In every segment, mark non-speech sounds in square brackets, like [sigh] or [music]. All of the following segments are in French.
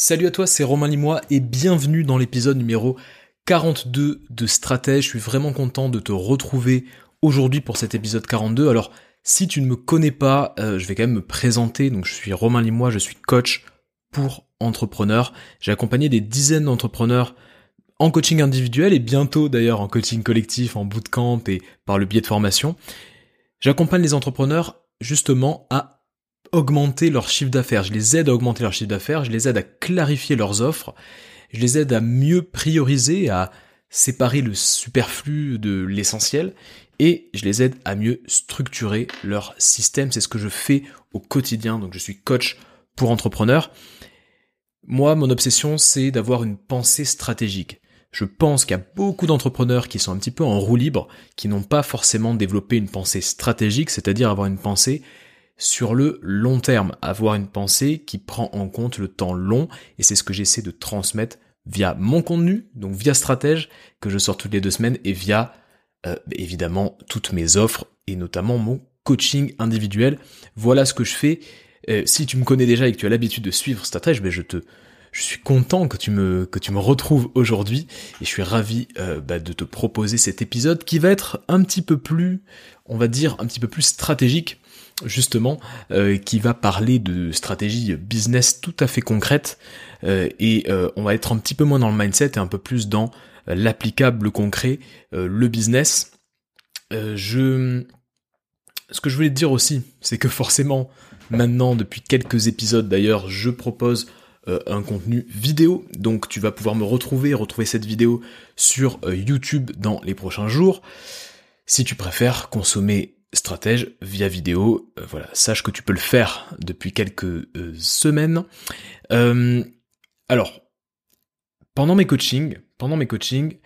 Salut à toi, c'est Romain Limois et bienvenue dans l'épisode numéro 42 de Stratège. Je suis vraiment content de te retrouver aujourd'hui pour cet épisode 42. Alors, si tu ne me connais pas, euh, je vais quand même me présenter. Donc, je suis Romain Limois, je suis coach pour entrepreneurs. J'ai accompagné des dizaines d'entrepreneurs en coaching individuel et bientôt d'ailleurs en coaching collectif, en bootcamp et par le biais de formation. J'accompagne les entrepreneurs justement à augmenter leur chiffre d'affaires, je les aide à augmenter leur chiffre d'affaires, je les aide à clarifier leurs offres, je les aide à mieux prioriser, à séparer le superflu de l'essentiel, et je les aide à mieux structurer leur système. C'est ce que je fais au quotidien, donc je suis coach pour entrepreneurs. Moi, mon obsession, c'est d'avoir une pensée stratégique. Je pense qu'il y a beaucoup d'entrepreneurs qui sont un petit peu en roue libre, qui n'ont pas forcément développé une pensée stratégique, c'est-à-dire avoir une pensée sur le long terme, avoir une pensée qui prend en compte le temps long, et c'est ce que j'essaie de transmettre via mon contenu, donc via Stratège, que je sors toutes les deux semaines, et via euh, évidemment toutes mes offres, et notamment mon coaching individuel. Voilà ce que je fais. Euh, si tu me connais déjà et que tu as l'habitude de suivre Stratège, ben je te je suis content que tu me retrouves aujourd'hui et je suis ravi euh, bah, de te proposer cet épisode qui va être un petit peu plus, on va dire un petit peu plus stratégique justement, euh, qui va parler de stratégie business tout à fait concrète, euh, et euh, on va être un petit peu moins dans le mindset et un peu plus dans l'applicable, le concret, le business. je... Ce que je voulais te dire aussi, c'est que forcément, maintenant, depuis quelques épisodes d'ailleurs, je propose un contenu vidéo, donc tu vas pouvoir me retrouver, retrouver cette vidéo sur YouTube dans les prochains jours. Si tu préfères consommer stratège via vidéo. Euh, voilà, sache que tu peux le faire depuis quelques euh, semaines. Euh, alors, pendant mes coachings, pendant mes coachings,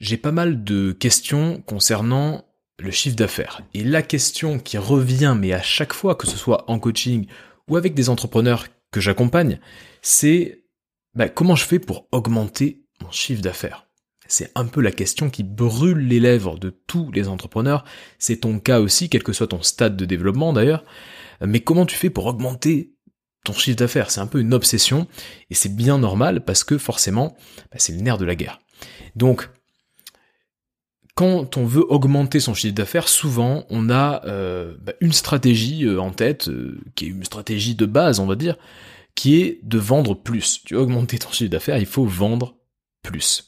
j'ai pas mal de questions concernant le chiffre d'affaires. Et la question qui revient, mais à chaque fois, que ce soit en coaching ou avec des entrepreneurs que j'accompagne, c'est bah, comment je fais pour augmenter mon chiffre d'affaires? C'est un peu la question qui brûle les lèvres de tous les entrepreneurs. C'est ton cas aussi, quel que soit ton stade de développement d'ailleurs. Mais comment tu fais pour augmenter ton chiffre d'affaires? C'est un peu une obsession et c'est bien normal parce que forcément, bah, c'est le nerf de la guerre. Donc, quand on veut augmenter son chiffre d'affaires, souvent on a euh, bah, une stratégie euh, en tête, euh, qui est une stratégie de base, on va dire, qui est de vendre plus. Tu veux augmenter ton chiffre d'affaires, il faut vendre plus.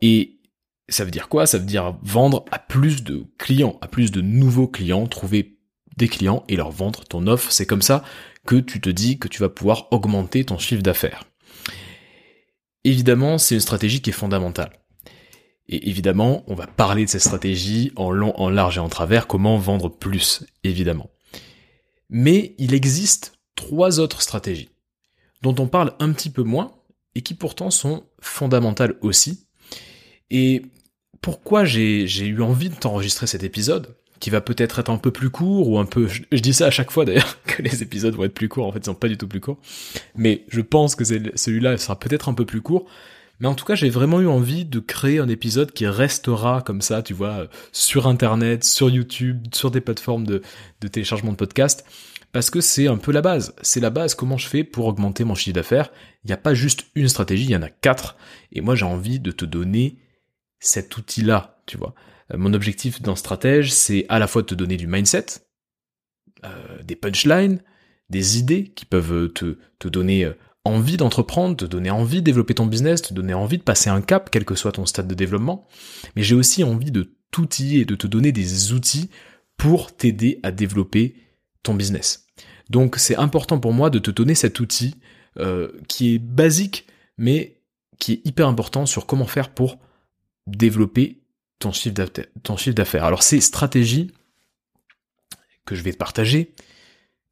Et ça veut dire quoi? Ça veut dire vendre à plus de clients, à plus de nouveaux clients, trouver des clients et leur vendre ton offre. C'est comme ça que tu te dis que tu vas pouvoir augmenter ton chiffre d'affaires. Évidemment, c'est une stratégie qui est fondamentale. Et évidemment, on va parler de cette stratégie en long, en large et en travers, comment vendre plus, évidemment. Mais il existe trois autres stratégies, dont on parle un petit peu moins, et qui pourtant sont fondamentales aussi, et pourquoi j'ai eu envie de t'enregistrer cet épisode, qui va peut-être être un peu plus court, ou un peu... Je, dis ça à chaque fois d'ailleurs, [laughs] que les épisodes vont être plus courts, en fait ils sont pas du tout plus courts, mais je pense que celui-là sera peut-être un peu plus court, mais en tout cas, j'ai vraiment eu envie de créer un épisode qui restera comme ça, tu vois, sur Internet, sur YouTube, sur des plateformes de, de téléchargement de podcasts, parce que c'est un peu la base. C'est la base, comment je fais pour augmenter mon chiffre d'affaires. Il n'y a pas juste une stratégie, il y en a quatre, et moi j'ai envie de te donner cet outil-là, tu vois. Euh, mon objectif dans Stratège, c'est à la fois de te donner du mindset, euh, des punchlines, des idées qui peuvent te, te donner euh, envie d'entreprendre, te donner envie de développer ton business, te donner envie de passer un cap, quel que soit ton stade de développement. Mais j'ai aussi envie de t'outiller, de te donner des outils pour t'aider à développer ton business. Donc c'est important pour moi de te donner cet outil euh, qui est basique, mais qui est hyper important sur comment faire pour développer ton chiffre d'affaires. Alors ces stratégies que je vais te partager,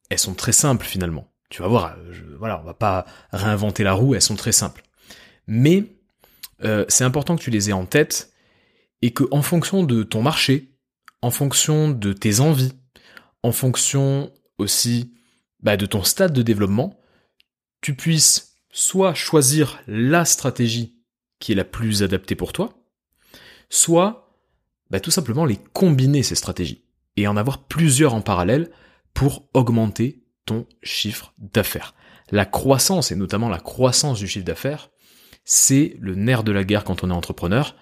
elles sont très simples finalement. Tu vas voir, je, voilà, on va pas réinventer la roue, elles sont très simples. Mais euh, c'est important que tu les aies en tête et que en fonction de ton marché, en fonction de tes envies, en fonction aussi bah, de ton stade de développement, tu puisses soit choisir la stratégie qui est la plus adaptée pour toi, soit bah, tout simplement les combiner ces stratégies et en avoir plusieurs en parallèle pour augmenter ton chiffre d'affaires. La croissance, et notamment la croissance du chiffre d'affaires, c'est le nerf de la guerre quand on est entrepreneur.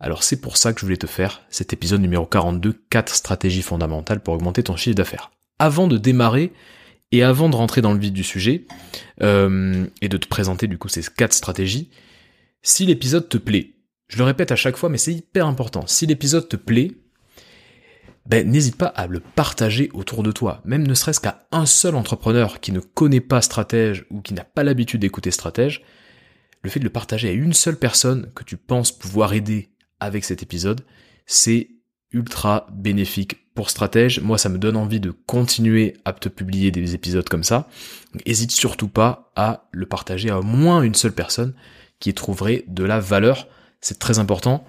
Alors c'est pour ça que je voulais te faire cet épisode numéro 42, 4 stratégies fondamentales pour augmenter ton chiffre d'affaires. Avant de démarrer et avant de rentrer dans le vif du sujet euh, et de te présenter du coup ces 4 stratégies, si l'épisode te plaît, je le répète à chaque fois mais c'est hyper important, si l'épisode te plaît, ben, n'hésite pas à le partager autour de toi, même ne serait-ce qu'à un seul entrepreneur qui ne connaît pas stratège ou qui n'a pas l'habitude d'écouter stratège, le fait de le partager à une seule personne que tu penses pouvoir aider avec cet épisode, c'est ultra bénéfique pour Stratège. Moi, ça me donne envie de continuer à te publier des épisodes comme ça. N'hésite surtout pas à le partager à au moins une seule personne qui trouverait de la valeur. C'est très important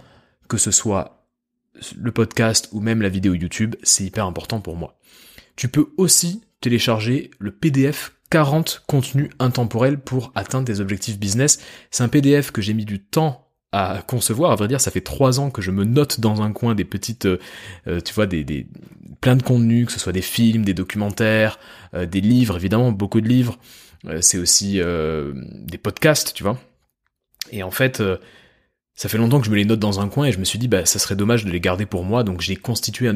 que ce soit le podcast ou même la vidéo YouTube, c'est hyper important pour moi. Tu peux aussi télécharger le PDF 40 contenus intemporels pour atteindre tes objectifs business. C'est un PDF que j'ai mis du temps à concevoir. À vrai dire, ça fait trois ans que je me note dans un coin des petites, euh, euh, tu vois, des, des plein de contenus, que ce soit des films, des documentaires, euh, des livres, évidemment, beaucoup de livres. c'est aussi des podcasts, tu vois. Et en fait, ça fait longtemps que je me les note dans un coin et je me suis dit, bah, ça serait dommage de les garder pour moi. Donc j'ai constitué un,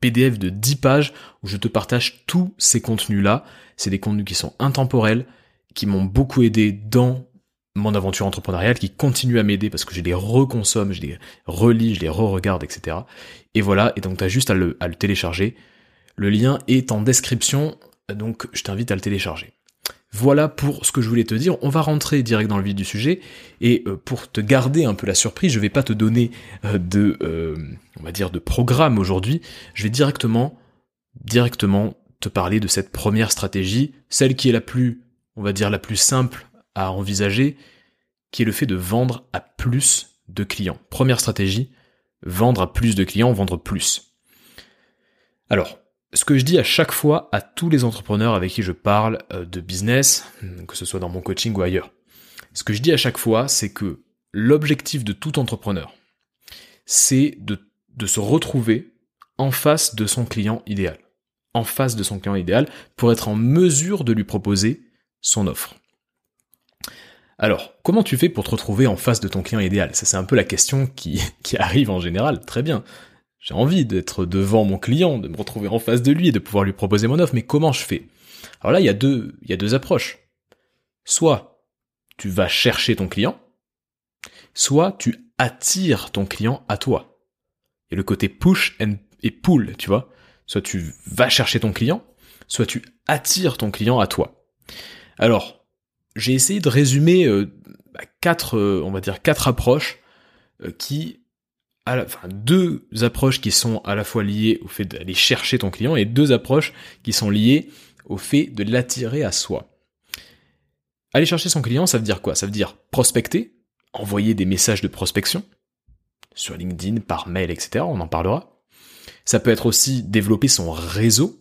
PDF de 10 pages où je te partage tous ces contenus-là. C'est des contenus qui sont intemporels, qui m'ont beaucoup aidé dans mon aventure entrepreneuriale, qui continuent à m'aider parce que je les reconsomme, je les relis, je les re-regarde, etc. Et voilà, et donc tu as juste à le télécharger. Le lien est en description, donc je t'invite à le télécharger. Voilà pour ce que je voulais te dire. On va rentrer direct dans le vif du sujet. Et euh, pour te garder un peu la surprise, je vais pas te donner euh, de, euh, on va dire, de programme aujourd'hui. Je vais directement, directement te parler de cette première stratégie, celle qui est la plus, on va dire, la plus simple à envisager, qui est le fait de vendre à plus de clients. Première stratégie, vendre à plus de clients, vendre plus. Alors, ce que je dis à chaque fois à tous les entrepreneurs avec qui je parle euh, de business, que ce soit dans mon coaching ou ailleurs, ce que je dis à chaque fois, c'est que l'objectif de tout entrepreneur, c'est de, se retrouver en face de son client idéal en face de son client idéal pour être en mesure de lui proposer son offre. Alors, comment tu fais pour te retrouver en face de ton client idéal? Ça, c'est un peu la question qui [laughs] arrive en général. Très bien. J'ai envie d'être devant mon client, de me retrouver en face de lui et de pouvoir lui proposer mon offre, mais comment je fais? Alors là, il y a deux, il y a deux approches. Soit tu vas chercher ton client, soit tu attires ton client à toi. Et le côté push et pull, tu vois. Soit tu vas chercher ton client, soit tu attires ton client à toi. Alors, j'ai essayé de résumer euh, bah, quatre, euh, on va dire quatre approches euh, qui, enfin deux approches qui sont à la fois liées au fait d'aller chercher ton client et deux approches qui sont liées au fait de l'attirer à soi. Aller chercher son client, ça veut dire quoi? Ça veut dire prospecter, envoyer des messages de prospection sur LinkedIn, par mail, etc. On en parlera. Ça peut être aussi développer son réseau.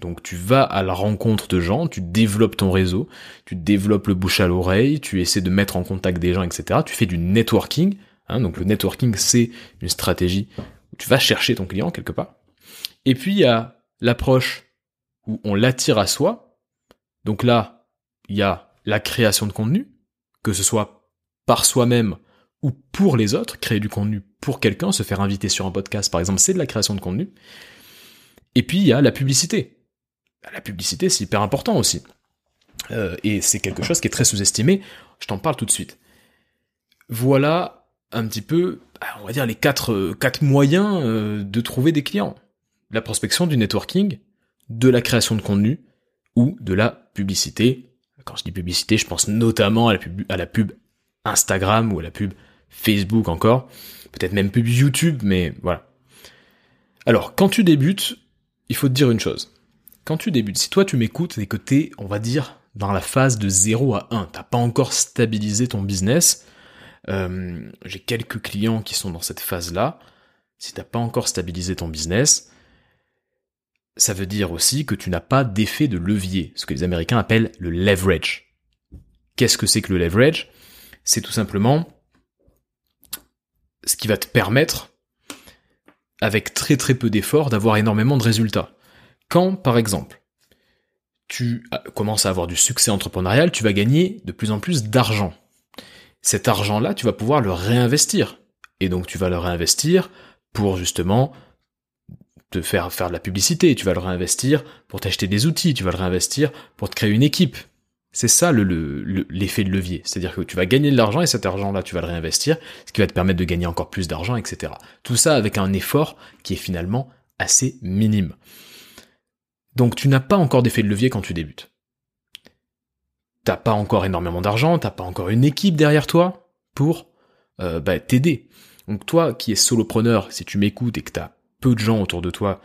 Donc tu vas à la rencontre de gens, tu développes ton réseau, tu développes le bouche à l'oreille, tu essaies de mettre en contact des gens, etc. Tu fais du networking. Hein, donc le networking, c'est une stratégie où tu vas chercher ton client quelque part. Et puis il y a l'approche où on l'attire à soi. Donc là, il y a la création de contenu, que ce soit par soi-même ou pour les autres, créer du contenu pour quelqu'un, se faire inviter sur un podcast par exemple, c'est de la création de contenu. Et puis il y a la publicité. La publicité, c'est hyper important aussi. Euh, et c'est quelque chose qui est très sous-estimé. Je t'en parle tout de suite. Voilà un petit peu, bah, on va dire, les quatre, euh, moyens euh, de trouver des clients. La prospection, du networking, de la création de contenu ou de la publicité. Quand je dis publicité, je pense notamment à la pub, à la pub Instagram ou à la pub Facebook encore, peut-être même pub YouTube, mais voilà. Alors, quand tu débutes, il faut te dire une chose. Quand tu débutes, si toi tu m'écoutes et que t'es, on va dire, dans la phase de 0 à 1, t'as pas encore stabilisé ton business, euh, j'ai quelques clients qui sont dans cette phase-là, si t'as pas encore stabilisé ton business, ça veut dire aussi que tu n'as pas d'effet de levier, ce que les Américains appellent le leverage. Qu'est-ce que c'est que le leverage? C'est tout simplement ce qui va te permettre, avec très très peu d'efforts, d'avoir énormément de résultats. Quand, par exemple, tu commences à avoir du succès entrepreneurial, tu vas gagner de plus en plus d'argent. Cet argent-là, tu vas pouvoir le réinvestir. Et donc tu vas le réinvestir pour justement te faire faire de la publicité, tu vas le réinvestir pour t'acheter des outils, tu vas le réinvestir pour te créer une équipe. C'est ça l'effet le, l'effet de levier. C'est-à-dire que tu vas gagner de l'argent et cet argent-là, tu vas le réinvestir, ce qui va te permettre de gagner encore plus d'argent, etc. Tout ça avec un effort qui est finalement assez minime. Donc tu n'as pas encore d'effet de levier quand tu débutes. T'as pas encore énormément d'argent, t'as pas encore une équipe derrière toi pour euh, bah, t'aider. Donc toi qui es solopreneur, si tu m'écoutes et que t'as peu de gens autour de toi,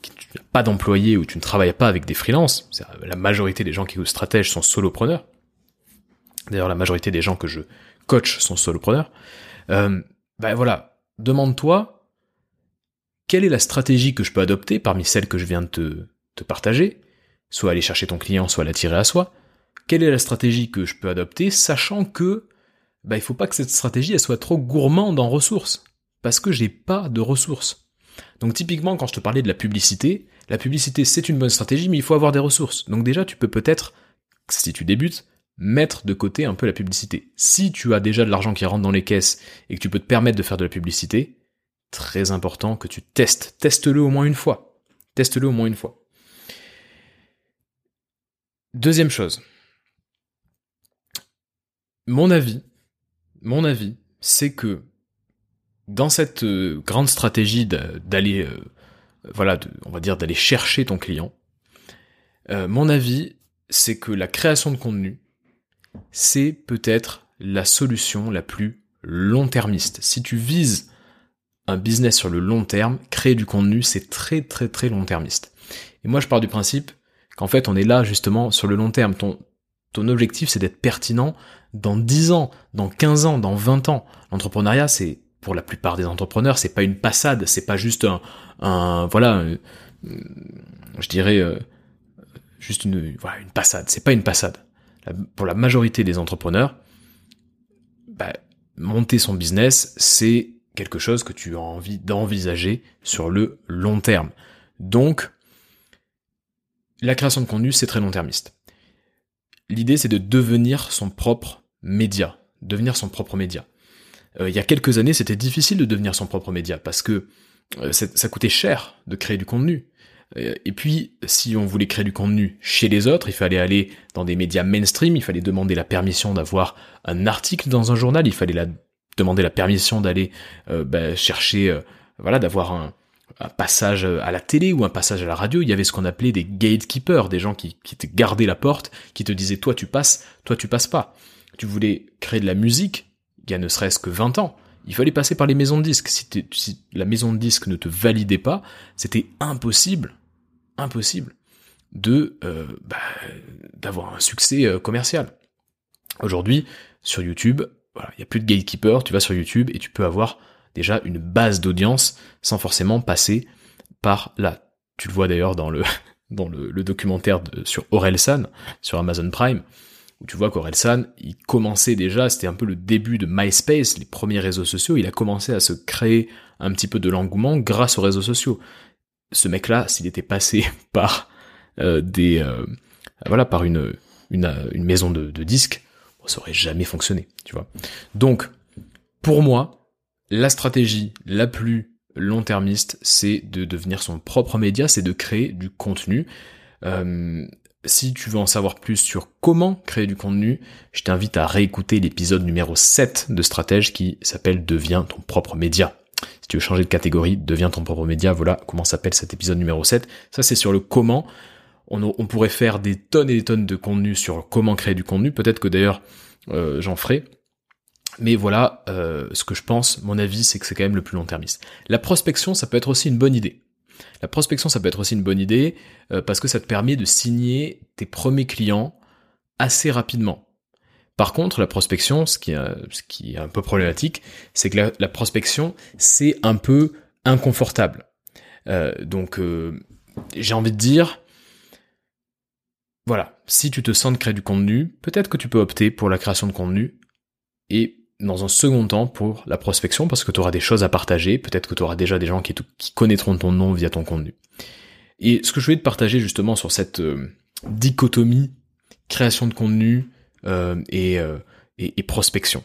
qui n'as pas d'employés ou tu ne travailles pas avec des freelances, la majorité des gens qui sont stratèges sont solopreneurs. D'ailleurs, la majorité des gens que je coach sont solopreneurs. Euh, ben voilà, demande-toi quelle est la stratégie que je peux adopter parmi celles que je viens de te partager, soit aller chercher ton client, soit l'attirer à soi. Quelle est la stratégie que je peux adopter, sachant que bah, il faut pas que cette stratégie elle soit trop gourmande en ressources, parce que j'ai pas de ressources. Donc typiquement, quand je te parlais de la publicité, la publicité c'est une bonne stratégie, mais il faut avoir des ressources. Donc déjà, tu peux peut-être, si tu débutes, mettre de côté un peu la publicité. Si tu as déjà de l'argent qui rentre dans les caisses et que tu peux te permettre de faire de la publicité, très important que tu testes. Teste-le au moins une fois. Teste-le au moins une fois. Deuxième chose. Mon avis, mon avis, c'est que dans cette euh, grande stratégie d'aller, euh, voilà, on va dire d'aller chercher ton client, euh, mon avis, c'est que la création de contenu, c'est peut-être la solution la plus long-termiste. Si tu vises un business sur le long terme, créer du contenu, c'est très très très long-termiste. Et moi, je pars du principe qu'en fait, on est là justement sur le long terme. Ton, ton objectif, c'est d'être pertinent dans 10 ans, dans 15 ans, dans 20 ans. L'entrepreneuriat, c'est pour la plupart des entrepreneurs, c'est pas une passade, c'est pas juste un, un voilà, euh, je dirais euh, juste une voilà une passade. C'est pas une passade. pour la majorité des entrepreneurs, bah, monter son business, c'est quelque chose que tu as envie d'envisager sur le long terme. Donc, la création de contenu, c'est très long-termiste. L'idée, c'est de devenir son propre média, devenir son propre média. Euh, il y a quelques années, c'était difficile de devenir son propre média parce que euh, ça coûtait cher de créer du contenu. Euh, et puis, si on voulait créer du contenu chez les autres, il fallait aller dans des médias mainstream, il fallait demander la permission d'avoir un article dans un journal, il fallait la, demander la permission d'aller bah, chercher, voilà, d'avoir un, un passage à la télé ou un passage à la radio, il y avait ce qu'on appelait des gatekeepers, des gens qui, qui te gardaient la porte, qui te disaient toi tu passes, toi tu passes pas. Tu voulais créer de la musique, il y a ne serait-ce que 20 ans, il fallait passer par les maisons de disques. Si, la maison de disques ne te validait pas, c'était impossible, impossible de euh, bah, d'avoir un succès euh, commercial. Aujourd'hui, sur YouTube, il n'y a plus de gatekeeper, tu vas sur YouTube et tu peux avoir déjà une base d'audience sans forcément passer par là. Tu le vois d'ailleurs dans le [laughs] dans le, documentaire sur Orelsan sur Amazon Prime tu vois qu'Orelsan, il commençait déjà, c'était un peu le début de MySpace, les premiers réseaux sociaux, il a commencé à se créer un petit peu de l'engouement grâce aux réseaux sociaux. Ce mec-là, s'il était passé [laughs] par euh, des euh, voilà par une une, une maison de, de disques, ça aurait jamais fonctionné, tu vois. Donc pour moi, la stratégie la plus long-termiste, c'est de devenir son propre média, c'est de créer du contenu. Euh, si tu veux en savoir plus sur comment créer du contenu, je t'invite à réécouter l'épisode numéro 7 de Stratège qui s'appelle Deviens ton propre média. Si tu veux changer de catégorie, deviens ton propre média, voilà comment s'appelle cet épisode numéro 7. Ça c'est sur le comment. On, pourrait faire des tonnes et des tonnes de contenu sur comment créer du contenu. Peut-être que d'ailleurs euh, j'en ferai. Mais voilà, euh, ce que je pense, mon avis, c'est que c'est quand même le plus long-termiste. La prospection, ça peut être aussi une bonne idée. La prospection, ça peut être aussi une bonne idée euh, parce que ça te permet de signer tes premiers clients assez rapidement. Par contre, la prospection, ce qui est, un peu problématique, c'est que la, prospection, c'est un peu inconfortable. Euh, donc, j'ai envie de dire, voilà, si tu te sens de créer du contenu, peut-être que tu peux opter pour la création de contenu et dans un second temps pour la prospection parce que tu auras des choses à partager, peut-être que tu auras déjà des gens qui, connaîtront ton nom via ton contenu. Et ce que je voulais te partager justement sur cette, euh, dichotomie création de contenu et, et, et prospection.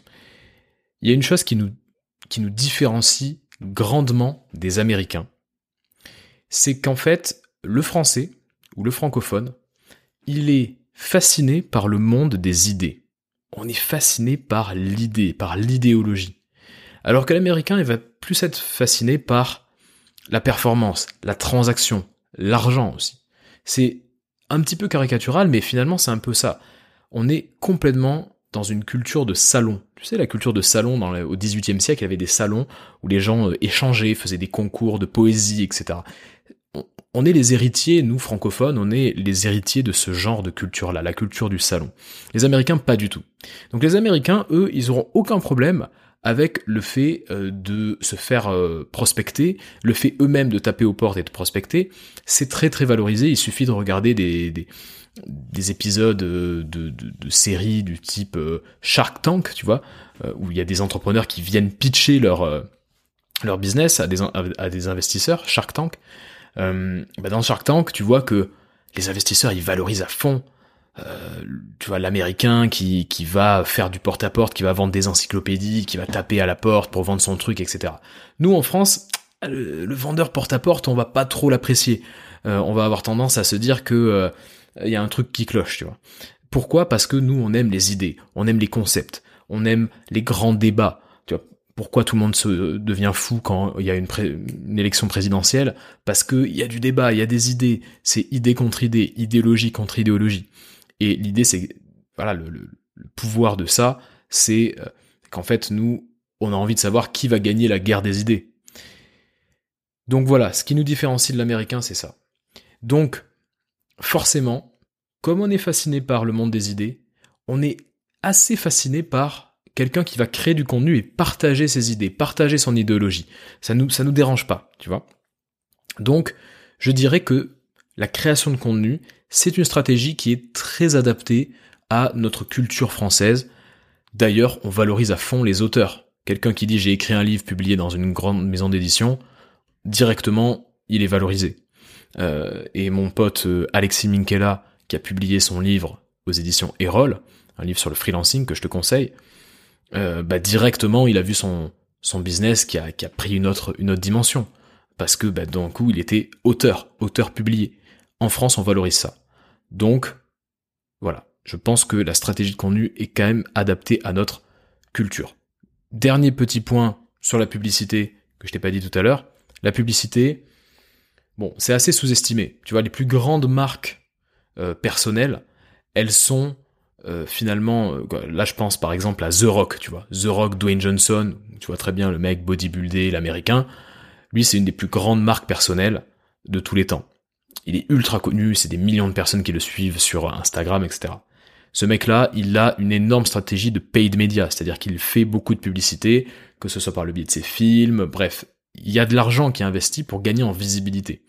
Il y a une chose qui nous différencie grandement des Américains, c'est qu'en fait, le français, ou le francophone, il est fasciné par le monde des idées. On est fasciné par l'idée, par l'idéologie. Alors que l'américain, il va plus être fasciné par la performance, la transaction, l'argent aussi. C'est un petit peu caricatural, mais finalement c'est un peu ça. On est complètement dans une culture de salon. Tu sais, la culture de salon dans au XVIIIe siècle, il y avait des salons où les gens euh, échangeaient, faisaient des concours de poésie, etc. On est les héritiers, nous francophones, on est les héritiers de ce genre de culture-là, la culture du salon. Les Américains, pas du tout. Donc les Américains, eux, ils auront aucun problème avec le fait euh, de se faire euh, prospecter, le fait eux-mêmes de taper aux portes et de prospecter, c'est très très valorisé, il suffit de regarder des, des, épisodes euh, de, de, séries du type Shark Tank, tu vois, où il y a des entrepreneurs qui viennent pitcher leur, leur business à des, à des investisseurs, Shark Tank. Bah dans Shark Tank, tu vois que les investisseurs, ils valorisent à fond euh, tu vois l'américain qui, qui va faire du porte-à-porte, qui va vendre des encyclopédies, qui va taper à la porte pour vendre son truc, etc. Nous en France, le, vendeur porte-à-porte, on va pas trop l'apprécier. Euh, on va avoir tendance à se dire que il euh, y a un truc qui cloche, tu vois. Pourquoi? Parce que nous on aime les idées, on aime les concepts, on aime les grands débats. Tu vois, pourquoi tout le monde se devient fou quand il y a une, élection présidentielle Parce qu'il y a du débat, il y a des idées, c'est idée contre idée, idéologie contre idéologie. Et l'idée, c'est, voilà, le, pouvoir de ça, c'est euh, qu'en fait, nous, on a envie de savoir qui va gagner la guerre des idées. Donc voilà, ce qui nous différencie de l'américain, c'est ça. Donc, forcément, comme on est fasciné par le monde des idées, on est assez fasciné par quelqu'un qui va créer du contenu et partager ses idées, partager son idéologie. Ça nous, nous dérange pas, tu vois. Donc, je dirais que la création de contenu, c'est une stratégie qui est très adaptée à notre culture française. D'ailleurs, on valorise à fond les auteurs. Quelqu'un qui dit j'ai écrit un livre publié dans une grande maison d'édition, directement, il est valorisé. Euh, et mon pote euh, Alexis Minkela, qui a publié son livre aux éditions Erol, un livre sur le freelancing que je te conseille, euh, bah directement il a vu son, son business qui a, qui a pris une autre, une autre dimension. Parce que bah, d'un coup il était auteur, auteur publié. En France, on valorise ça. Donc, voilà. Je pense que la stratégie de contenu est quand même adaptée à notre culture. Dernier petit point sur la publicité que je t'ai pas dit tout à l'heure. La publicité, bon, c'est assez sous-estimé. Tu vois, les plus grandes marques euh, personnelles, elles sont euh, finalement, euh, là je pense par exemple à The Rock, tu vois, The Rock, Dwayne Johnson, tu vois très bien le mec bodybuildé, l'américain. Lui, c'est une des plus grandes marques personnelles de tous les temps il est ultra connu, c'est des millions de personnes qui le suivent sur Instagram, etc. Ce mec-là, il a une énorme stratégie de paid media, c'est-à-dire qu'il fait beaucoup de publicité, que ce soit par le biais de ses films, bref, il y a de l'argent qui est investi pour gagner en visibilité.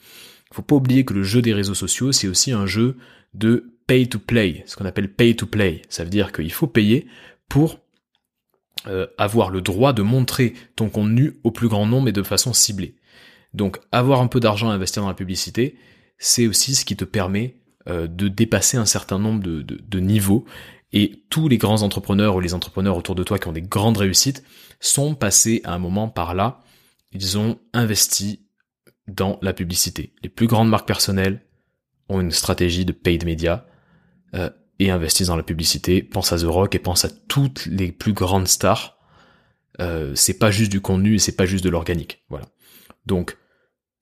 Il faut pas oublier que le jeu des réseaux sociaux, c'est aussi un jeu de pay to play, ce qu'on appelle pay to play. Ça veut dire qu'il faut payer pour euh, avoir le droit de montrer ton contenu au plus grand nombre et de façon ciblée. Donc avoir un peu d'argent à investir dans la publicité, c'est aussi ce qui te permet euh, de dépasser un certain nombre de, de, niveaux. Et tous les grands entrepreneurs ou les entrepreneurs autour de toi qui ont des grandes réussites sont passés à un moment par là. Ils ont investi dans la publicité. Les plus grandes marques personnelles ont une stratégie de paid media euh, et investissent dans la publicité. Pense à The Rock et pense à toutes les plus grandes stars. Euh, c'est pas juste du contenu et c'est pas juste de l'organique. Voilà. Donc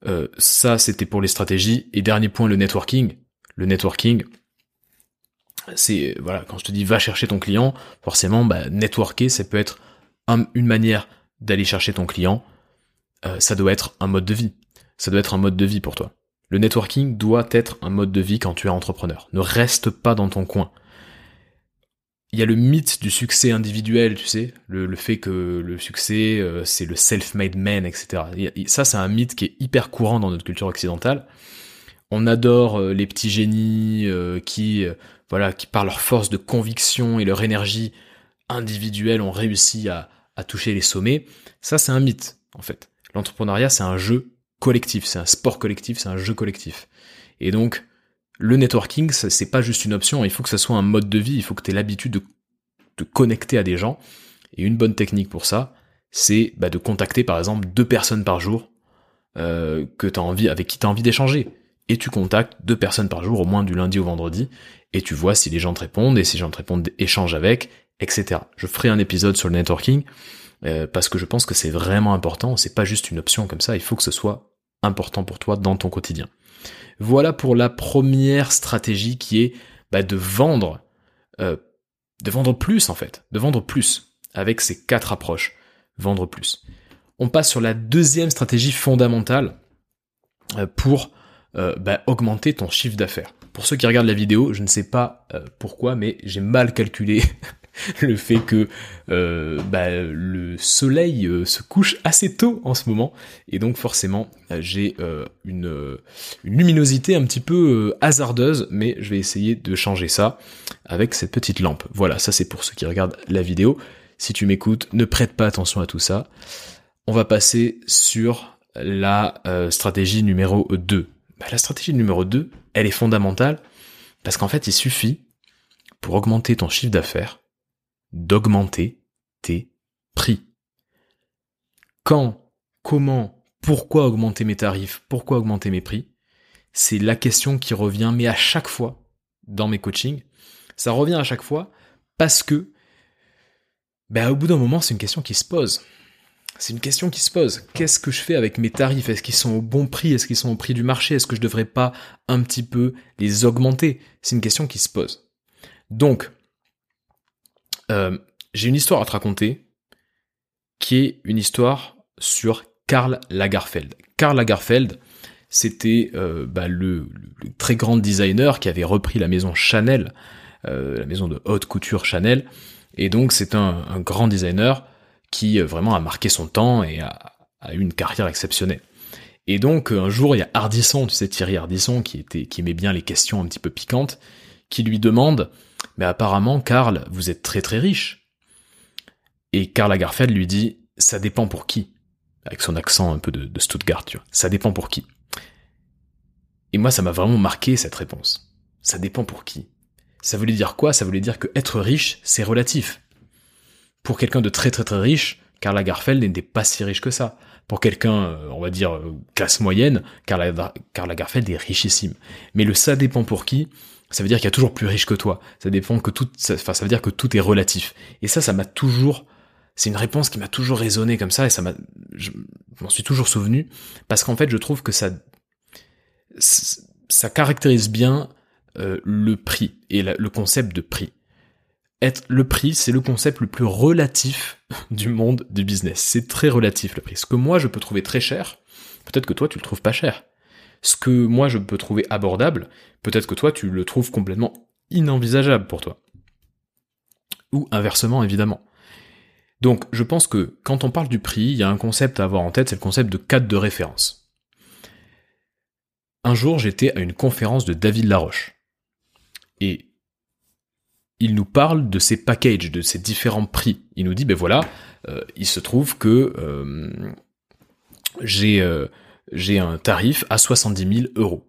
euh, ça, c'était pour les stratégies. Et dernier point, le networking. Le networking, c'est voilà, quand je te dis va chercher ton client, forcément, bah, networker, ça peut être une manière d'aller chercher ton client. Ça doit être un mode de vie. Ça doit être un mode de vie pour toi. Le networking doit être un mode de vie quand tu es entrepreneur. Ne reste pas dans ton coin il y a le mythe du succès individuel, tu sais, le, fait que le succès, euh, c'est le self-made man, etc. ça, c'est un mythe qui est hyper courant dans notre culture occidentale. On adore euh, les petits génies euh, qui, voilà, qui par leur force de conviction et leur énergie individuelle ont réussi à, à toucher les sommets. Ça, c'est un mythe, en fait. L'entrepreneuriat, c'est un jeu collectif, c'est un sport collectif, c'est un jeu collectif. Et donc, le networking, c'est pas juste une option, il faut que ça soit un mode de vie, il faut que tu aies l'habitude de te connecter à des gens. Et une bonne technique pour ça, c'est bah, de contacter par exemple deux personnes par jour euh, que as envie, avec qui tu as envie d'échanger. Et tu contactes deux personnes par jour, au moins du lundi au vendredi, et tu vois si les gens te répondent, et si les gens te répondent, échange avec, etc. Je ferai un épisode sur le networking, euh, parce que je pense que c'est vraiment important, c'est pas juste une option comme ça, il faut que ce soit important pour toi dans ton quotidien. Voilà pour la première stratégie qui est bah, de vendre, euh, de vendre plus en fait, de vendre plus avec ces quatre approches, vendre plus. On passe sur la deuxième stratégie fondamentale euh, pour bah, augmenter ton chiffre d'affaires. Pour ceux qui regardent la vidéo, je ne sais pas pourquoi, mais j'ai mal calculé [laughs] [laughs] le fait que euh, bah, le soleil euh, se couche assez tôt en ce moment et donc forcément euh, j'ai une, luminosité un petit peu hasardeuse mais je vais essayer de changer ça avec cette petite lampe. Voilà, ça c'est pour ceux qui regardent la vidéo. Si tu m'écoutes, ne prête pas attention à tout ça. On va passer sur la stratégie numéro 2. Bah, la stratégie numéro 2, elle est fondamentale parce qu'en fait il suffit pour augmenter ton chiffre d'affaires d'augmenter tes prix. Quand, comment, pourquoi augmenter mes tarifs, pourquoi augmenter mes prix, c'est la question qui revient, mais à chaque fois dans mes coachings, ça revient à chaque fois parce que, ben, au bout d'un moment, c'est une question qui se pose. C'est une question qui se pose. Qu'est-ce que je fais avec mes tarifs? Est-ce qu'ils sont au bon prix? Est-ce qu'ils sont au prix du marché? Est-ce que je devrais pas un petit peu les augmenter? C'est une question qui se pose. Donc, euh, j'ai une histoire à te raconter qui est une histoire sur Karl Lagerfeld. Karl Lagerfeld, c'était euh, bah, le, très grand designer qui avait repris la maison Chanel, euh, la maison de haute couture Chanel, et donc c'est un, grand designer qui vraiment a marqué son temps et a, eu une carrière exceptionnelle. Et donc un jour il y a Ardisson, tu sais Thierry Ardisson qui était qui aimait bien les questions un petit peu piquantes, qui lui demande mais apparemment, Karl, vous êtes très très riche. Et Karl Lagerfeld lui dit, ça dépend pour qui. Avec son accent un peu de, Stuttgart, tu vois. Ça dépend pour qui. Et moi, ça m'a vraiment marqué cette réponse. Ça dépend pour qui. Ça voulait dire quoi? Ça voulait dire que être riche, c'est relatif. Pour quelqu'un de très très très riche, Karl Lagerfeld n'était pas si riche que ça. Pour quelqu'un, euh, on va dire, euh, classe moyenne, Karl Lagerfeld est richissime. Mais le ça dépend pour qui, ça veut dire qu'il y a toujours plus riche que toi. Ça dépend que tout, ça veut dire que tout est relatif. Et ça, m'a toujours, c'est une réponse qui m'a toujours résonné comme ça et ça je m'en suis toujours souvenu parce qu'en fait, je trouve que ça, ça caractérise bien euh, le prix et le concept de prix. Être le prix, c'est le concept le plus relatif [laughs] du monde du business. C'est très relatif le prix. Ce que moi je peux trouver très cher, peut-être que toi tu le trouves pas cher ce que moi je peux trouver abordable, peut-être que toi tu le trouves complètement inenvisageable pour toi. Ou inversement, évidemment. Donc je pense que quand on parle du prix, il y a un concept à avoir en tête, c'est le concept de cadre de référence. Un jour, j'étais à une conférence de David Laroche. Et il nous parle de ses packages, de ses différents prix. Il nous dit, ben voilà, euh, il se trouve que euh, j'ai euh, j'ai un tarif à 70 000 euros.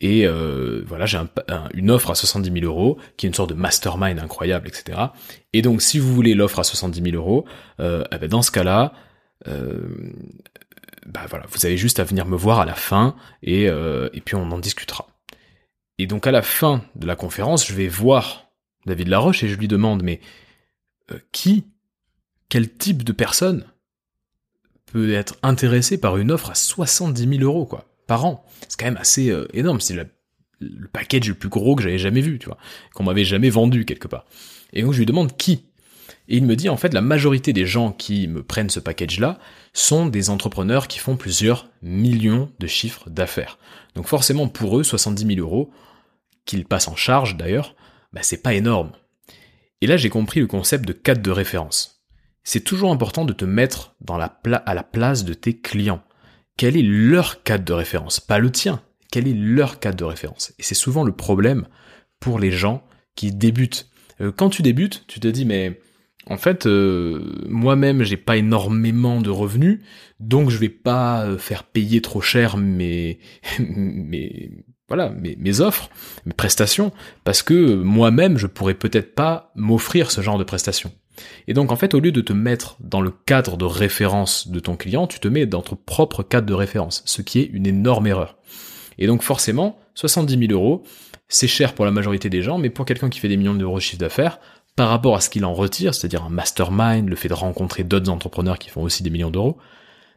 Et euh, voilà, j'ai une offre à 70 000 euros, qui est une sorte de mastermind incroyable, etc. Et donc, si vous voulez l'offre à 70 000 euros, euh, eh ben, dans ce cas-là, euh, bah voilà, vous avez juste à venir me voir à la fin, et, euh, et puis on en discutera. Et donc à la fin de la conférence, je vais voir David Laroche et je lui demande, mais euh, qui, quel type de personne? Être intéressé par une offre à 70 000 euros, quoi, par an. C'est quand même assez euh, énorme. C'est le, package le plus gros que j'avais jamais vu, tu vois, qu'on m'avait jamais vendu quelque part. Et donc je lui demande qui. Et il me dit en fait la majorité des gens qui me prennent ce package-là sont des entrepreneurs qui font plusieurs millions de chiffres d'affaires. Donc forcément pour eux 70 000 euros qu'ils passent en charge d'ailleurs, bah c'est pas énorme. Et là j'ai compris le concept de cadre de référence c'est toujours important de te mettre à la place de tes clients. Quel est leur cadre de référence? Pas le tien. Quel est leur cadre de référence? Et c'est souvent le problème pour les gens qui débutent. Euh, quand tu débutes, tu te dis mais en fait euh, moi-même j'ai pas énormément de revenus, donc je vais pas euh, faire payer trop cher mes [laughs] mes voilà, mes offres, mes prestations, parce que moi-même, je pourrais peut-être pas m'offrir ce genre de prestations. Et donc, en fait, au lieu de te mettre dans le cadre de référence de ton client, tu te mets dans ton propre cadre de référence, ce qui est une énorme erreur. Et donc, forcément, 70 000 euros, c'est cher pour la majorité des gens, mais pour quelqu'un qui fait des millions d'euros de chiffre d'affaires, par rapport à ce qu'il en retire, c'est-à-dire un mastermind, le fait de rencontrer d'autres entrepreneurs qui font aussi des millions d'euros,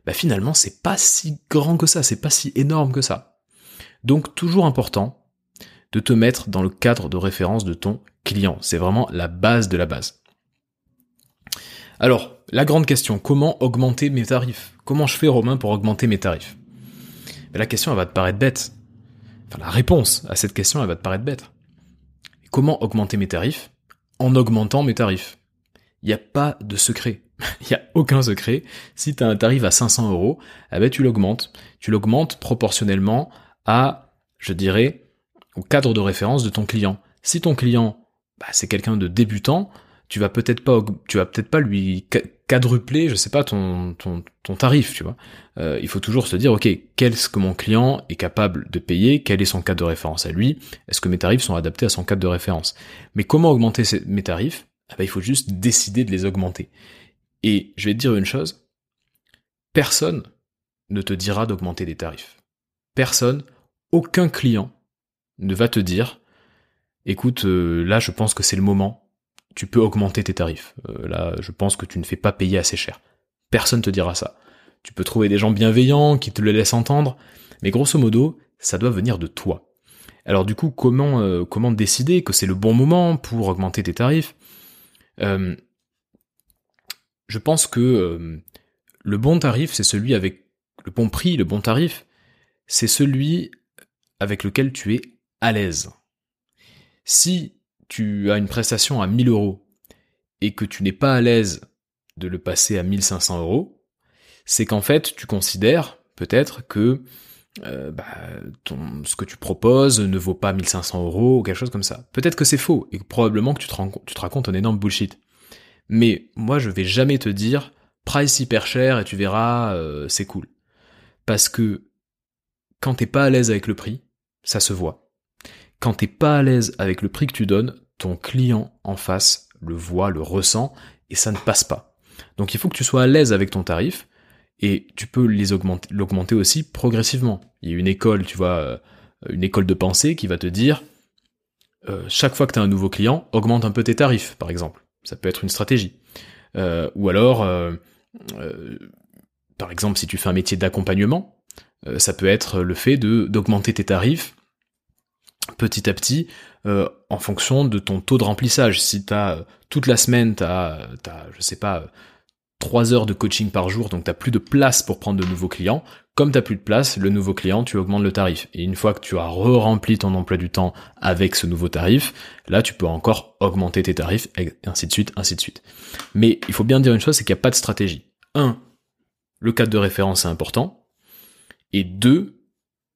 bah finalement, c'est pas si grand que ça, c'est pas si énorme que ça. Donc toujours important de te mettre dans le cadre de référence de ton client. C'est vraiment la base de la base. Alors, la grande question, comment augmenter mes tarifs? Comment je fais Romain pour augmenter mes tarifs? La question, elle va te paraître bête. Enfin, la réponse à cette question, elle va te paraître bête. Comment augmenter mes tarifs En augmentant mes tarifs? Il n'y a pas de secret. [laughs] Il n'y a aucun secret. Si tu as un tarif à 500 euros, eh ben, tu l'augmentes. Tu l'augmentes proportionnellement à, je dirais, au cadre de référence de ton client. Si ton client, bah, c'est quelqu'un de débutant, tu vas peut-être pas, tu vas peut-être pas lui quadrupler, je sais pas, ton, tarif, tu vois. Euh, il faut toujours se dire, ok, qu'est-ce que mon client est capable de payer, quel est son cadre de référence à lui, est-ce que mes tarifs sont adaptés à son cadre de référence? Mais comment augmenter mes tarifs? Ah bah, Il faut juste décider de les augmenter. Et je vais te dire une chose, personne ne te dira d'augmenter des tarifs. Personne aucun client ne va te dire écoute, euh, là je pense que c'est le moment, tu peux augmenter tes tarifs. Euh, là, je pense que tu ne fais pas payer assez cher. Personne te dira ça. Tu peux trouver des gens bienveillants qui te le laissent entendre, mais grosso modo, ça doit venir de toi. Alors du coup, comment euh, comment décider que c'est le bon moment pour augmenter tes tarifs? Je pense que le bon tarif, c'est celui avec le bon prix, le bon tarif, c'est celui avec lequel tu es à l'aise. Si tu as une prestation à 1000 euros et que tu n'es pas à l'aise de le passer à 1500 euros, c'est qu'en fait tu considères peut-être que euh, bah, ce que tu proposes ne vaut pas 1500 euros ou quelque chose comme ça. Peut-être que c'est faux et probablement que tu te, tu te racontes un énorme bullshit. Mais moi je vais jamais te dire price hyper cher et tu verras euh, c'est cool. Parce que quand t'es pas à l'aise avec le prix, ça se voit. Quand t'es pas à l'aise avec le prix que tu donnes, ton client en face le voit, le ressent, et ça ne passe pas. Donc il faut que tu sois à l'aise avec ton tarif, et tu peux l'augmenter aussi progressivement. Il y a une école, tu vois, euh, une école de pensée qui va te dire, euh, chaque fois que tu as un nouveau client, augmente un peu tes tarifs, par exemple. Ça peut être une stratégie. Euh, ou alors, par exemple, si tu fais un métier d'accompagnement, ça peut être le fait d'augmenter tes tarifs petit à petit euh, en fonction de ton taux de remplissage. Si t'as toute la semaine, t'as, as, je sais pas, trois heures de coaching par jour, donc t'as plus de place pour prendre de nouveaux clients. Comme t'as plus de place, le nouveau client, tu augmentes le tarif. Et une fois que tu as re-rempli ton emploi du temps avec ce nouveau tarif, là tu peux encore augmenter tes tarifs, et ainsi de suite, ainsi de suite. Mais il faut bien dire une chose, c'est qu'il n'y a pas de stratégie. Un, le cadre de référence est important. Et deux,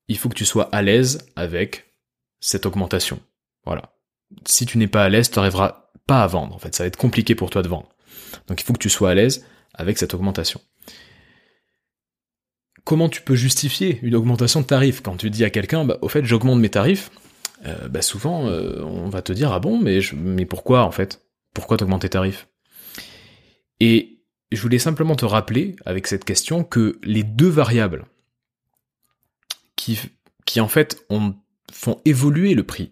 il faut que tu sois à l'aise avec cette augmentation. Voilà. Si tu n'es pas à l'aise, tu n'arriveras pas à vendre. En fait, ça va être compliqué pour toi de vendre. Donc il faut que tu sois à l'aise avec cette augmentation. Comment tu peux justifier une augmentation de tarif? Quand tu dis à quelqu'un, bah, au fait, j'augmente mes tarifs euh, bah, Souvent, euh, on va te dire, ah bon, mais, mais pourquoi en fait? Pourquoi t'augmentes tes tarifs? Et je voulais simplement te rappeler avec cette question que les deux variables qui, qui en fait ont font évoluer le prix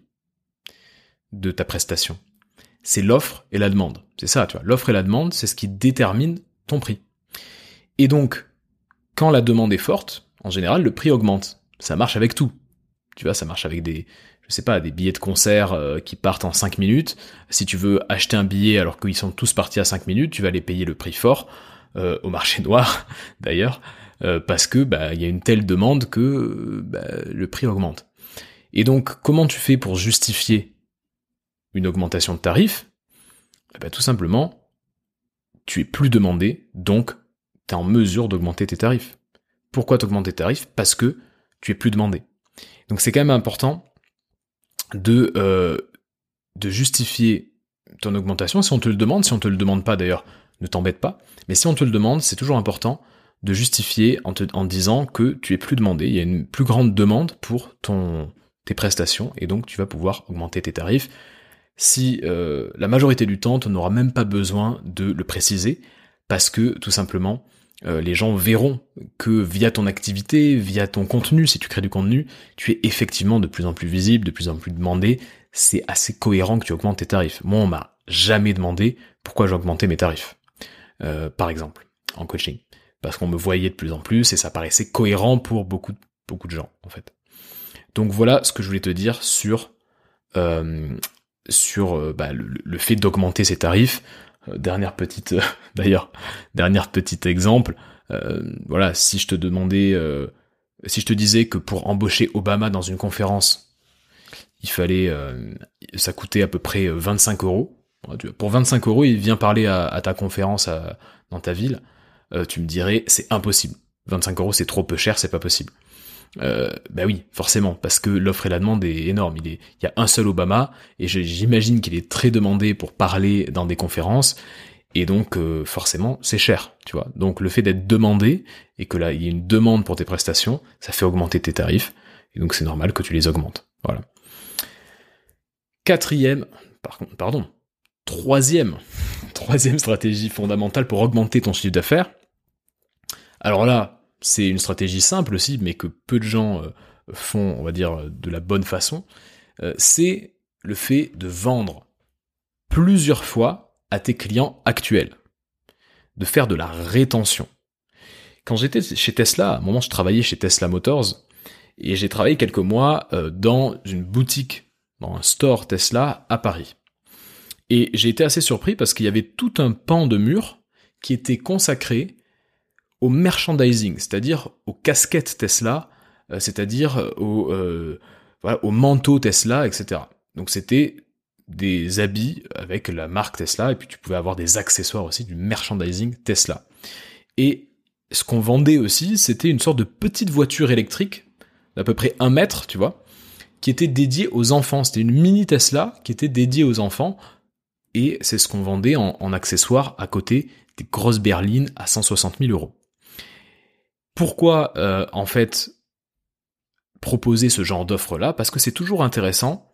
de ta prestation. C'est l'offre et la demande. C'est ça, tu vois. L'offre et la demande, c'est ce qui détermine ton prix. Et donc, quand la demande est forte, en général, le prix augmente. Ça marche avec tout. Tu vois, ça marche avec des, je sais pas, des billets de concert euh, qui partent en 5 minutes. Si tu veux acheter un billet alors qu'ils sont tous partis à 5 minutes, tu vas les payer le prix fort, euh, au marché noir [laughs] d'ailleurs, euh, parce que bah il y a une telle demande que bah, le prix augmente. Et donc, comment tu fais pour justifier une augmentation de tarif? Eh ben, Tout simplement, tu es plus demandé, donc tu es en mesure d'augmenter tes tarifs. Pourquoi t'augmenter tes tarifs? Parce que tu es plus demandé. Donc c'est quand même important de, euh, de justifier ton augmentation. Si on te le demande, si on te le demande pas d'ailleurs, ne t'embête pas. Mais si on te le demande, c'est toujours important de justifier en, te, en disant que tu es plus demandé. Il y a une plus grande demande pour ton, tes prestations et donc tu vas pouvoir augmenter tes tarifs. Si euh, la majorité du temps, tu n'auras même pas besoin de le préciser parce que tout simplement, euh, les gens verront que via ton activité, via ton contenu, si tu crées du contenu, tu es effectivement de plus en plus visible, de plus en plus demandé. C'est assez cohérent que tu augmentes tes tarifs. Moi, on m'a jamais demandé pourquoi j'augmentais mes tarifs. Euh, par exemple, en coaching. Parce qu'on me voyait de plus en plus et ça paraissait cohérent pour beaucoup, beaucoup de gens, en fait. Donc voilà ce que je voulais te dire sur, euh, sur bah, le, fait d'augmenter ses tarifs. Euh, dernière petite, euh, [laughs] d'ailleurs, dernière petite exemple. Euh, voilà, si je te demandais, si je te disais que pour embaucher Obama dans une conférence, il fallait, ça coûtait à peu près 25 euros. Pour 25 euros, il vient parler à, ta conférence dans ta ville. tu me dirais, c'est impossible. 25 euros, c'est trop peu cher, c'est pas possible. Euh, bah oui, forcément, parce que l'offre et la demande est énorme. Il, y a un seul Obama, et j'imagine qu'il est très demandé pour parler dans des conférences, et donc euh, forcément c'est cher, tu vois. Donc le fait d'être demandé, et que là il y a une demande pour tes prestations, ça fait augmenter tes tarifs, et donc c'est normal que tu les augmentes. Voilà. Quatrième, pardon, troisième, [laughs] troisième stratégie fondamentale pour augmenter ton chiffre d'affaires. Alors là, c'est une stratégie simple aussi, mais que peu de gens euh, font, on va dire, de la bonne façon, euh, c'est le fait de vendre plusieurs fois à tes clients actuels, de faire de la rétention. Quand j'étais chez Tesla, à un moment je travaillais chez Tesla Motors, et j'ai travaillé quelques mois euh, dans une boutique, dans un store Tesla à Paris. Et j'ai été assez surpris parce qu'il y avait tout un pan de mur qui était consacré au merchandising, c'est-à-dire aux casquettes Tesla, euh, c'est-à-dire euh, au, euh, voilà, aux Tesla, etc. Donc c'était des habits avec la marque Tesla, et puis tu pouvais avoir des accessoires aussi, du merchandising Tesla. Et ce qu'on vendait aussi, c'était une sorte de petite voiture électrique, d'à peu près un mètre, tu vois, qui était dédiée aux enfants. C'était une mini Tesla qui était dédiée aux enfants, et c'est ce qu'on vendait en, en accessoires à côté des grosses berlines à 160 000 euros. Pourquoi euh, en fait proposer ce genre d'offre-là? Parce que c'est toujours intéressant,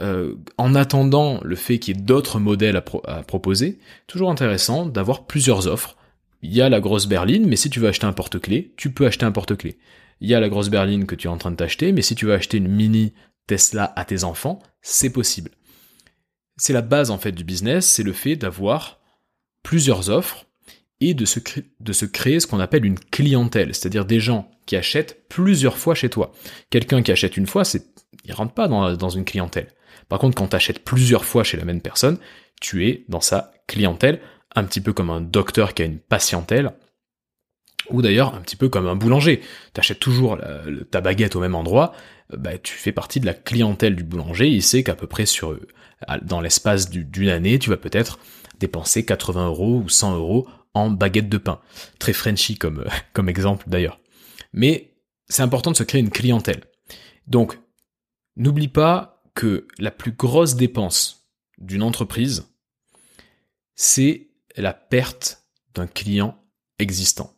euh, en attendant le fait qu'il y ait d'autres modèles à, proposer, toujours intéressant d'avoir plusieurs offres. Il y a la grosse berline, mais si tu veux acheter un porte-clés, tu peux acheter un porte-clés. Il y a la grosse berline que tu es en train de t'acheter, mais si tu veux acheter une mini Tesla à tes enfants, c'est possible. C'est la base en fait du business, c'est le fait d'avoir plusieurs offres et de se, créer ce qu'on appelle une clientèle, c'est-à-dire des gens qui achètent plusieurs fois chez toi. Quelqu'un qui achète une fois, c'est, il rentre pas dans, une clientèle. Par contre, quand tu achètes plusieurs fois chez la même personne, tu es dans sa clientèle, un petit peu comme un docteur qui a une patientèle, ou d'ailleurs un petit peu comme un boulanger. Tu achètes toujours ta baguette au même endroit, bah, tu fais partie de la clientèle du boulanger, il sait qu'à peu près sur dans l'espace d'une année, tu vas peut-être dépenser 80 euros ou 100 euros en baguette de pain. Très Frenchy comme, [laughs] comme exemple d'ailleurs. Mais c'est important de se créer une clientèle. Donc, n'oublie pas que la plus grosse dépense d'une entreprise, c'est la perte d'un client existant.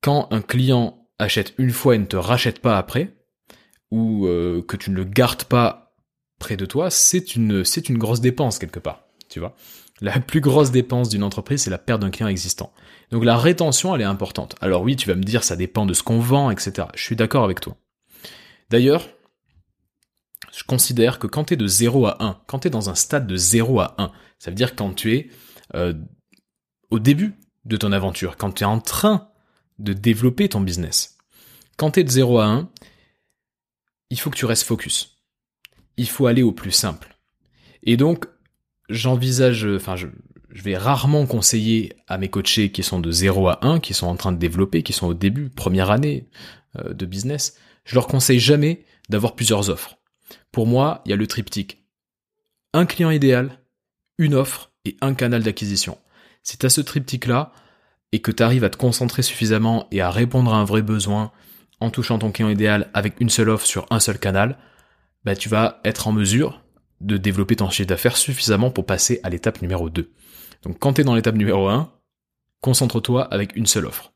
Quand un client achète une fois et ne te rachète pas après, ou euh, que tu ne le gardes pas près de toi, c'est une, une grosse dépense quelque part, tu vois. La plus grosse dépense d'une entreprise, c'est la perte d'un client existant. Donc la rétention, elle est importante. Alors oui, tu vas me dire, ça dépend de ce qu'on vend, etc. Je suis d'accord avec toi. D'ailleurs, je considère que quand tu es de 0 à 1, quand tu es dans un stade de 0 à 1, ça veut dire quand tu es euh, au début de ton aventure, quand tu es en train de développer ton business. Quand tu es de 0 à 1, il faut que tu restes focus. Il faut aller au plus simple. Et donc, j'envisage, enfin, je, vais rarement conseiller à mes coachés qui sont de 0 à 1, qui sont en train de développer, qui sont au début, première année euh, de business, je leur conseille jamais d'avoir plusieurs offres. Pour moi, il y a le triptyque. Un client idéal, une offre et un canal d'acquisition. C'est à ce triptyque-là et que tu arrives à te concentrer suffisamment et à répondre à un vrai besoin en touchant ton client idéal avec une seule offre sur un seul canal, bah, tu vas être en mesure de développer ton chiffre d'affaires suffisamment pour passer à l'étape numéro 2. Donc quand tu es dans l'étape numéro 1, concentre-toi avec une seule offre.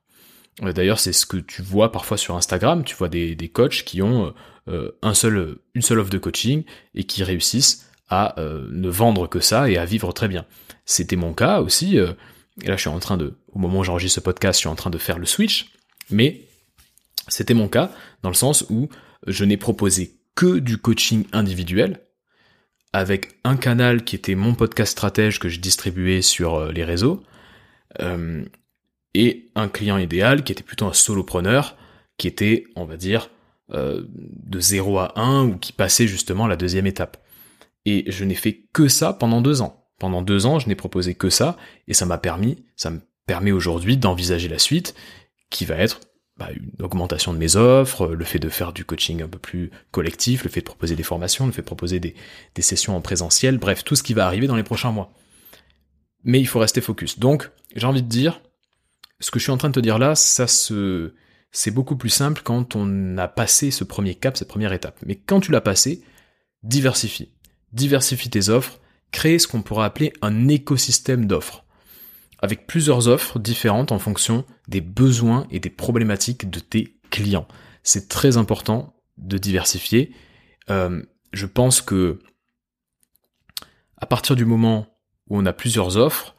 D'ailleurs, c'est ce que tu vois parfois sur Instagram. Tu vois des, des coachs qui ont un seul, une seule offre de coaching et qui réussissent à ne vendre que ça et à vivre très bien. C'était mon cas aussi. et là, je suis en train de, au moment où j'enregistre ce podcast, je suis en train de faire le switch. Mais c'était mon cas dans le sens où je n'ai proposé que du coaching individuel avec un canal qui était mon podcast stratège que je distribuais sur euh, les réseaux euh, et un client idéal qui était plutôt un solopreneur qui était, on va dire, euh, de 0 à 1 ou qui passait justement la deuxième étape. Et je n'ai fait que ça pendant deux ans. Pendant deux ans, je n'ai proposé que ça et ça m'a permis, ça me permet aujourd'hui d'envisager la suite qui va être bah, une augmentation de mes offres, le fait de faire du coaching un peu plus collectif, le fait de proposer des formations, le fait de proposer des, des sessions en présentiel, bref, tout ce qui va arriver dans les prochains mois. Mais il faut rester focus. Donc, j'ai envie de dire, ce que je suis en train de te dire là, ça se, c'est beaucoup plus simple quand on a passé ce premier cap, cette première étape. Mais quand tu l'as passé, diversifie. Diversifie tes offres, crée ce qu'on pourrait appeler un écosystème d'offres avec plusieurs offres différentes en fonction des besoins et des problématiques de tes clients. C'est très important de diversifier. Euh, je pense que à partir du moment où on a plusieurs offres,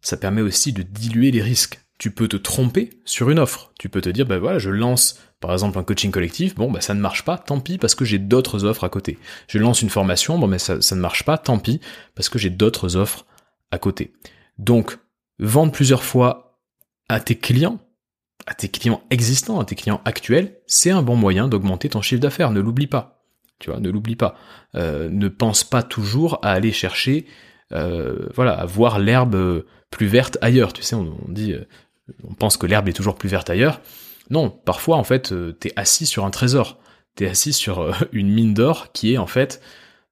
ça permet aussi de diluer les risques. Tu peux te tromper sur une offre. Tu peux te dire, ben voilà, je lance par exemple un coaching collectif, bon bah ça ne marche pas, tant pis parce que j'ai d'autres offres à côté. Je lance une formation, bon mais ça, ça ne marche pas, tant pis parce que j'ai d'autres offres à côté. Donc vendre plusieurs fois à tes clients, à tes clients existants, à tes clients actuels, c'est un bon moyen d'augmenter ton chiffre d'affaires. Ne l'oublie pas. Tu ne l'oublie pas. Euh, ne pense pas toujours à aller chercher, euh, voilà, à voir l'herbe plus verte ailleurs. Tu sais, on, dit, euh, on pense que l'herbe est toujours plus verte ailleurs. Non, parfois en fait, t'es assis sur un trésor. T'es assis sur une mine d'or qui est en fait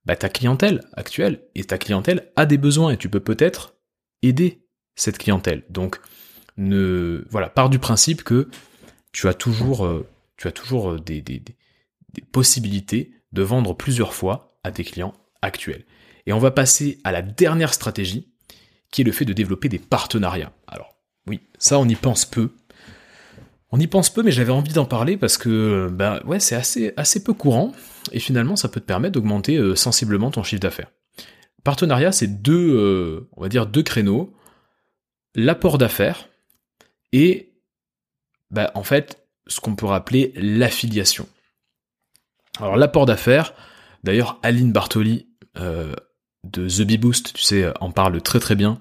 bah, ta clientèle actuelle. Et ta clientèle a des besoins et tu peux peut-être aider cette clientèle. Donc, ne, voilà, part du principe que tu as toujours, euh, euh, des, possibilités de vendre plusieurs fois à tes clients actuels. Et on va passer à la dernière stratégie, qui est le fait de développer des partenariats. Alors, oui, ça on y pense peu. On y pense peu, mais j'avais envie d'en parler parce que, ben c'est assez, assez peu courant, et finalement ça peut te permettre d'augmenter euh, sensiblement ton chiffre d'affaires. Partenariat, c'est deux, on va dire deux créneaux l'apport d'affaires et bah, en fait ce qu'on peut rappeler l'affiliation. Alors l'apport d'affaires, d'ailleurs Aline Bartoli euh, de The Bee Boost, tu sais, en parle très très bien,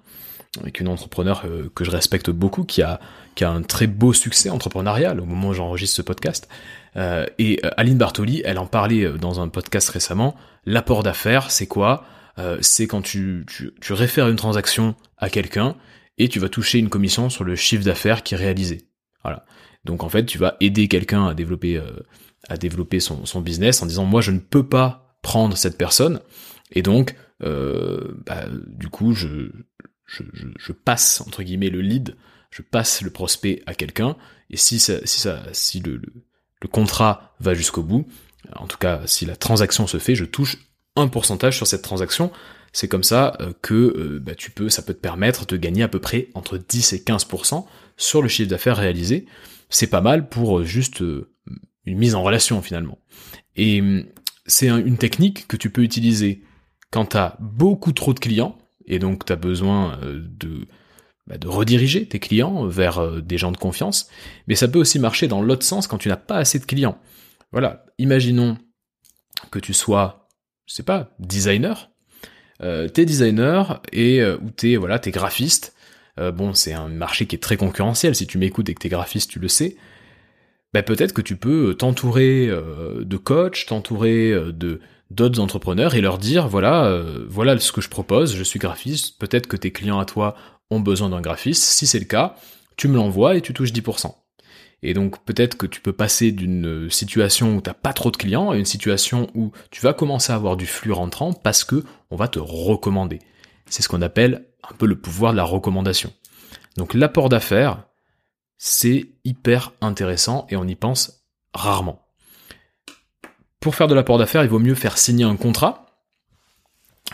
avec une entrepreneur euh, que je respecte beaucoup, qui a, un très beau succès entrepreneurial au moment où j'enregistre ce podcast. Euh, et Aline Bartoli, elle en parlait dans un podcast récemment. L'apport d'affaires, c'est quoi? C'est quand tu, tu, tu réfères une transaction à quelqu'un et tu vas toucher une commission sur le chiffre d'affaires qui est réalisé. Donc en fait, tu vas aider quelqu'un à développer euh, son, business en disant moi je ne peux pas prendre cette personne. Et donc euh, bah, du coup je, passe entre guillemets le lead, je passe le prospect à quelqu'un. Et si ça, si le contrat va jusqu'au bout, en tout cas si la transaction se fait, je touche un pourcentage sur cette transaction c'est comme ça euh, que euh, bah, tu peux, ça peut te permettre de gagner à peu près entre 10 et 15% sur le chiffre d'affaires réalisé. C'est pas mal pour euh, juste une mise en relation finalement. Et hum, c'est une technique que tu peux utiliser quand tu as beaucoup trop de clients, et donc tu as besoin de, bah, de rediriger tes clients vers des gens de confiance, mais ça peut aussi marcher dans l'autre sens quand tu n'as pas assez de clients. Voilà, imaginons que tu sois, je sais pas, designer, t'es designer et euh, ou t'es voilà t'es graphiste. Euh, bon, c'est un marché qui est très concurrentiel. Si tu m'écoutes et que t'es graphiste, tu le sais. Ben, peut-être que tu peux t'entourer de coachs, t'entourer de d'autres entrepreneurs et leur dire voilà voilà ce que je propose. Je suis graphiste. Peut-être que tes clients à toi ont besoin d'un graphiste. Si c'est le cas, tu me l'envoies et tu touches 10%. Et donc peut-être que tu peux passer d'une situation où t'as pas trop de clients à une situation où tu vas commencer à avoir du flux rentrant parce que on va te recommander. C'est ce qu'on appelle un peu le pouvoir de la recommandation. Donc l'apport d'affaires, c'est hyper intéressant et on y pense rarement. Pour faire de l'apport d'affaires, il vaut mieux faire signer un contrat.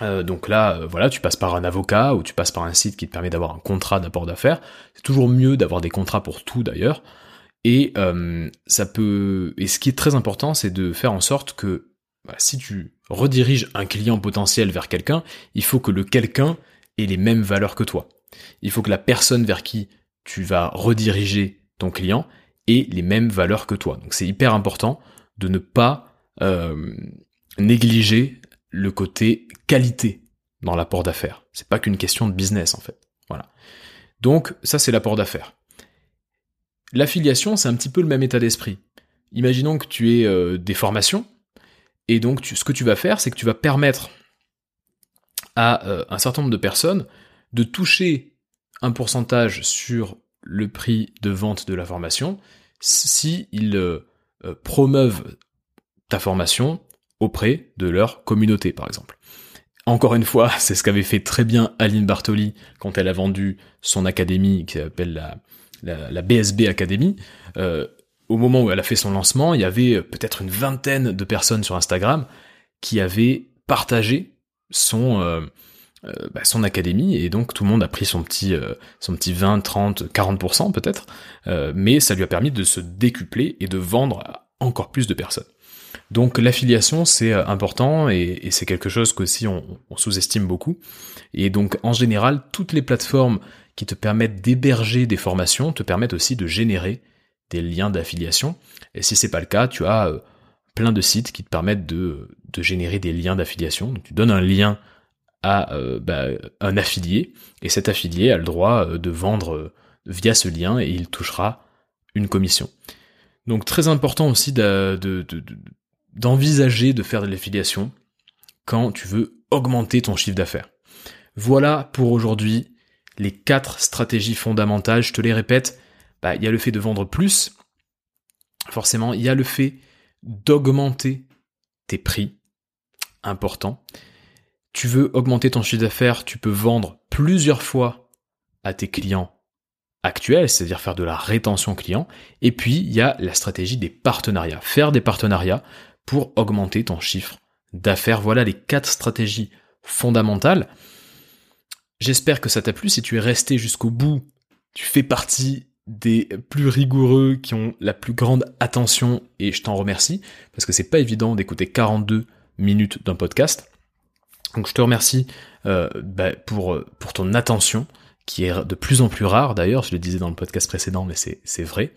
Euh, donc là, euh, voilà, tu passes par un avocat ou tu passes par un site qui te permet d'avoir un contrat d'apport d'affaires. C'est toujours mieux d'avoir des contrats pour tout d'ailleurs. Et euh, ça peut. Et ce qui est très important, c'est de faire en sorte que bah, si tu rediriges un client potentiel vers quelqu'un, il faut que le quelqu'un ait les mêmes valeurs que toi. Il faut que la personne vers qui tu vas rediriger ton client ait les mêmes valeurs que toi. Donc c'est hyper important de ne pas euh, négliger le côté qualité dans l'apport d'affaires. C'est pas qu'une question de business en fait. Voilà. Donc ça c'est l'apport d'affaires. L'affiliation, c'est un petit peu le même état d'esprit. Imaginons que tu aies euh, des formations, et donc ce que tu vas faire, c'est que tu vas permettre à euh, un certain nombre de personnes de toucher un pourcentage sur le prix de vente de la formation si euh, promeuvent ta formation auprès de leur communauté, par exemple. Encore une fois, [laughs] c'est ce qu'avait fait très bien Aline Bartoli quand elle a vendu son académie qui s'appelle la, la, BSB Academy, euh, au moment où elle a fait son lancement, il y avait peut-être une vingtaine de personnes sur Instagram qui avaient partagé son euh, euh, bah, son académie et donc tout le monde a pris son petit son petit 20, 30, 40% peut-être, mais ça lui a permis de se décupler et de vendre encore plus de personnes. Donc l'affiliation c'est important et, c'est quelque chose qu'aussi on sous-estime beaucoup. Et donc en général toutes les plateformes qui te permettent d'héberger des formations te permettent aussi de générer des liens d'affiliation. Et si c'est pas le cas, tu as euh, plein de sites qui te permettent de, de générer des liens d'affiliation. Donc tu donnes un lien à euh, bah, un affilié et cet affilié a le droit euh, de vendre via ce lien et il touchera une commission. Donc très important aussi d'envisager de, de faire de l'affiliation quand tu veux augmenter ton chiffre d'affaires. Voilà pour aujourd'hui les quatre stratégies fondamentales. Je te les répète, bah, il y a le fait de vendre plus, forcément, il y a le fait d'augmenter tes prix, important. Tu veux augmenter ton chiffre d'affaires, tu peux vendre plusieurs fois à tes clients actuels, c'est-à-dire faire de la rétention client. Et puis, il y a la stratégie des partenariats. Faire des partenariats pour augmenter ton chiffre d'affaires. Voilà les quatre stratégies fondamentales. J'espère que ça t'a plu. Si tu es resté jusqu'au bout, tu fais partie des plus rigoureux qui ont la plus grande attention et je t'en remercie parce que c'est pas évident d'écouter 42 minutes d'un podcast. Donc je te remercie euh, bah, pour, pour ton attention qui est de plus en plus rare d'ailleurs, je le disais dans le podcast précédent mais c'est vrai.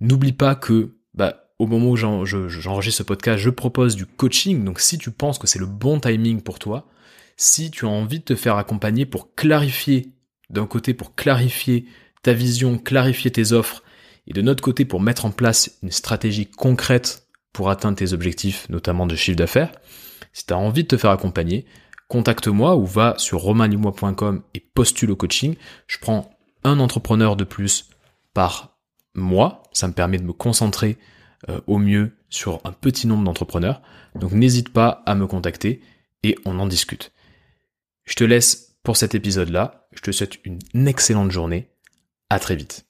N'oublie pas que bah, au moment où j'enregistre ce podcast, je propose du coaching, donc si tu penses que c'est le bon timing pour toi, si tu as envie de te faire accompagner pour clarifier, d'un côté pour clarifier ta vision, clarifier tes offres, et de notre côté pour mettre en place une stratégie concrète pour atteindre tes objectifs, notamment de chiffre d'affaires, si tu as envie de te faire accompagner, contacte-moi ou va sur romainlimois.com et postule au coaching. Je prends un entrepreneur de plus par mois. Ça me permet de me concentrer euh, au mieux sur un petit nombre d'entrepreneurs. Donc n'hésite pas à me contacter et on en discute. Je te laisse pour cet épisode-là. Je te souhaite une excellente journée. À très vite.